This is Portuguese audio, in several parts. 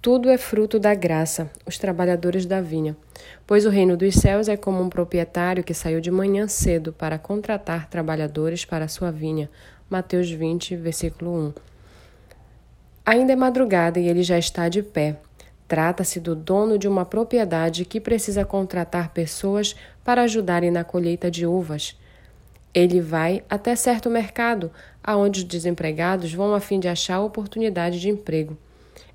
Tudo é fruto da graça, os trabalhadores da vinha. Pois o reino dos céus é como um proprietário que saiu de manhã cedo para contratar trabalhadores para a sua vinha. Mateus 20, versículo 1. Ainda é madrugada e ele já está de pé. Trata-se do dono de uma propriedade que precisa contratar pessoas para ajudarem na colheita de uvas. Ele vai até certo mercado, aonde os desempregados vão a fim de achar oportunidade de emprego.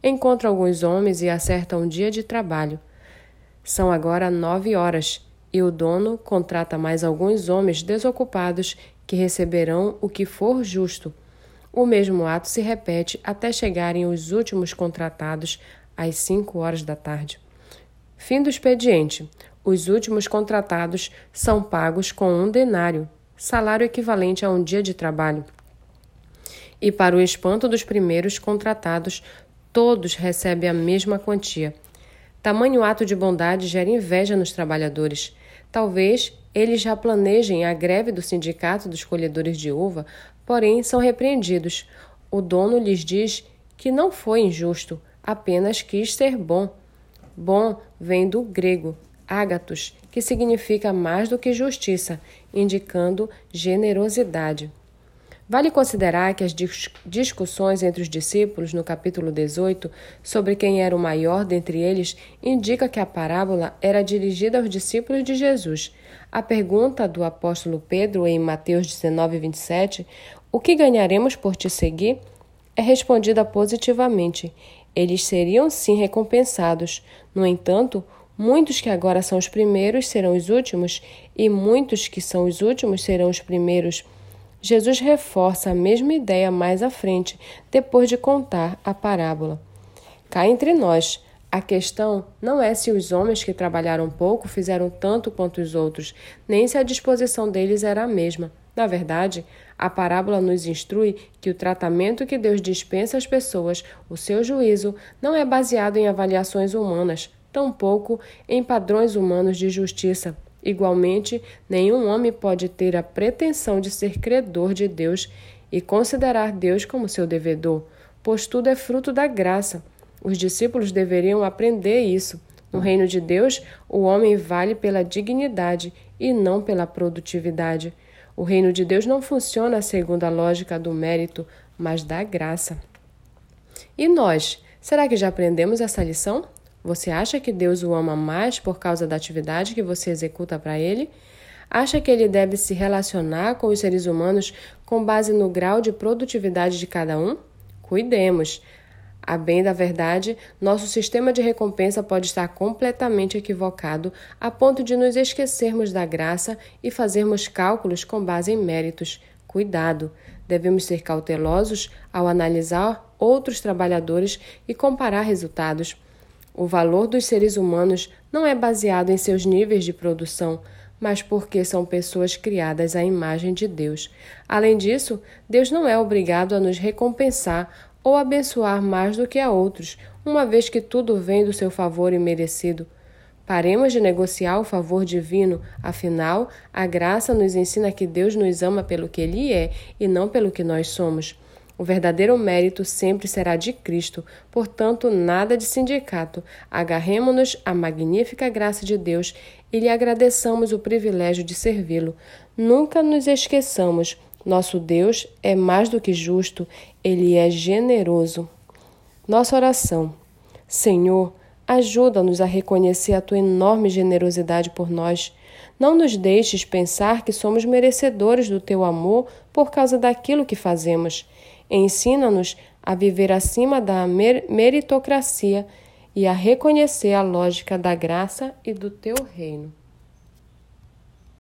Encontra alguns homens e acerta um dia de trabalho. São agora nove horas e o dono contrata mais alguns homens desocupados que receberão o que for justo. O mesmo ato se repete até chegarem os últimos contratados às cinco horas da tarde. Fim do expediente. Os últimos contratados são pagos com um denário, salário equivalente a um dia de trabalho. E para o espanto dos primeiros contratados, todos recebem a mesma quantia. Tamanho ato de bondade gera inveja nos trabalhadores. Talvez eles já planejem a greve do sindicato dos colhedores de uva, porém são repreendidos. O dono lhes diz que não foi injusto, apenas quis ser bom. Bom vem do grego ágatos, que significa mais do que justiça, indicando generosidade. Vale considerar que as discussões entre os discípulos no capítulo 18 sobre quem era o maior dentre eles indica que a parábola era dirigida aos discípulos de Jesus. A pergunta do apóstolo Pedro em Mateus 19, 27, o que ganharemos por te seguir? é respondida positivamente. Eles seriam sim recompensados. No entanto, muitos que agora são os primeiros serão os últimos, e muitos que são os últimos serão os primeiros. Jesus reforça a mesma ideia mais à frente, depois de contar a parábola. Cá entre nós, a questão não é se os homens que trabalharam pouco fizeram tanto quanto os outros, nem se a disposição deles era a mesma. Na verdade, a parábola nos instrui que o tratamento que Deus dispensa às pessoas, o seu juízo, não é baseado em avaliações humanas, tampouco em padrões humanos de justiça. Igualmente, nenhum homem pode ter a pretensão de ser credor de Deus e considerar Deus como seu devedor, pois tudo é fruto da graça. Os discípulos deveriam aprender isso. No reino de Deus, o homem vale pela dignidade e não pela produtividade. O reino de Deus não funciona segundo a lógica do mérito, mas da graça. E nós, será que já aprendemos essa lição? Você acha que Deus o ama mais por causa da atividade que você executa para ele? Acha que ele deve se relacionar com os seres humanos com base no grau de produtividade de cada um? Cuidemos. A bem da verdade, nosso sistema de recompensa pode estar completamente equivocado a ponto de nos esquecermos da graça e fazermos cálculos com base em méritos. Cuidado! Devemos ser cautelosos ao analisar outros trabalhadores e comparar resultados. O valor dos seres humanos não é baseado em seus níveis de produção, mas porque são pessoas criadas à imagem de Deus. Além disso, Deus não é obrigado a nos recompensar ou abençoar mais do que a outros, uma vez que tudo vem do seu favor imerecido. Paremos de negociar o favor divino, afinal, a graça nos ensina que Deus nos ama pelo que Ele é e não pelo que nós somos. O verdadeiro mérito sempre será de Cristo, portanto, nada de sindicato. Agarremo-nos à magnífica graça de Deus e lhe agradeçamos o privilégio de servi-lo. Nunca nos esqueçamos: nosso Deus é mais do que justo, ele é generoso. Nossa oração: Senhor, ajuda-nos a reconhecer a tua enorme generosidade por nós. Não nos deixes pensar que somos merecedores do teu amor por causa daquilo que fazemos. Ensina-nos a viver acima da meritocracia e a reconhecer a lógica da graça e do teu reino.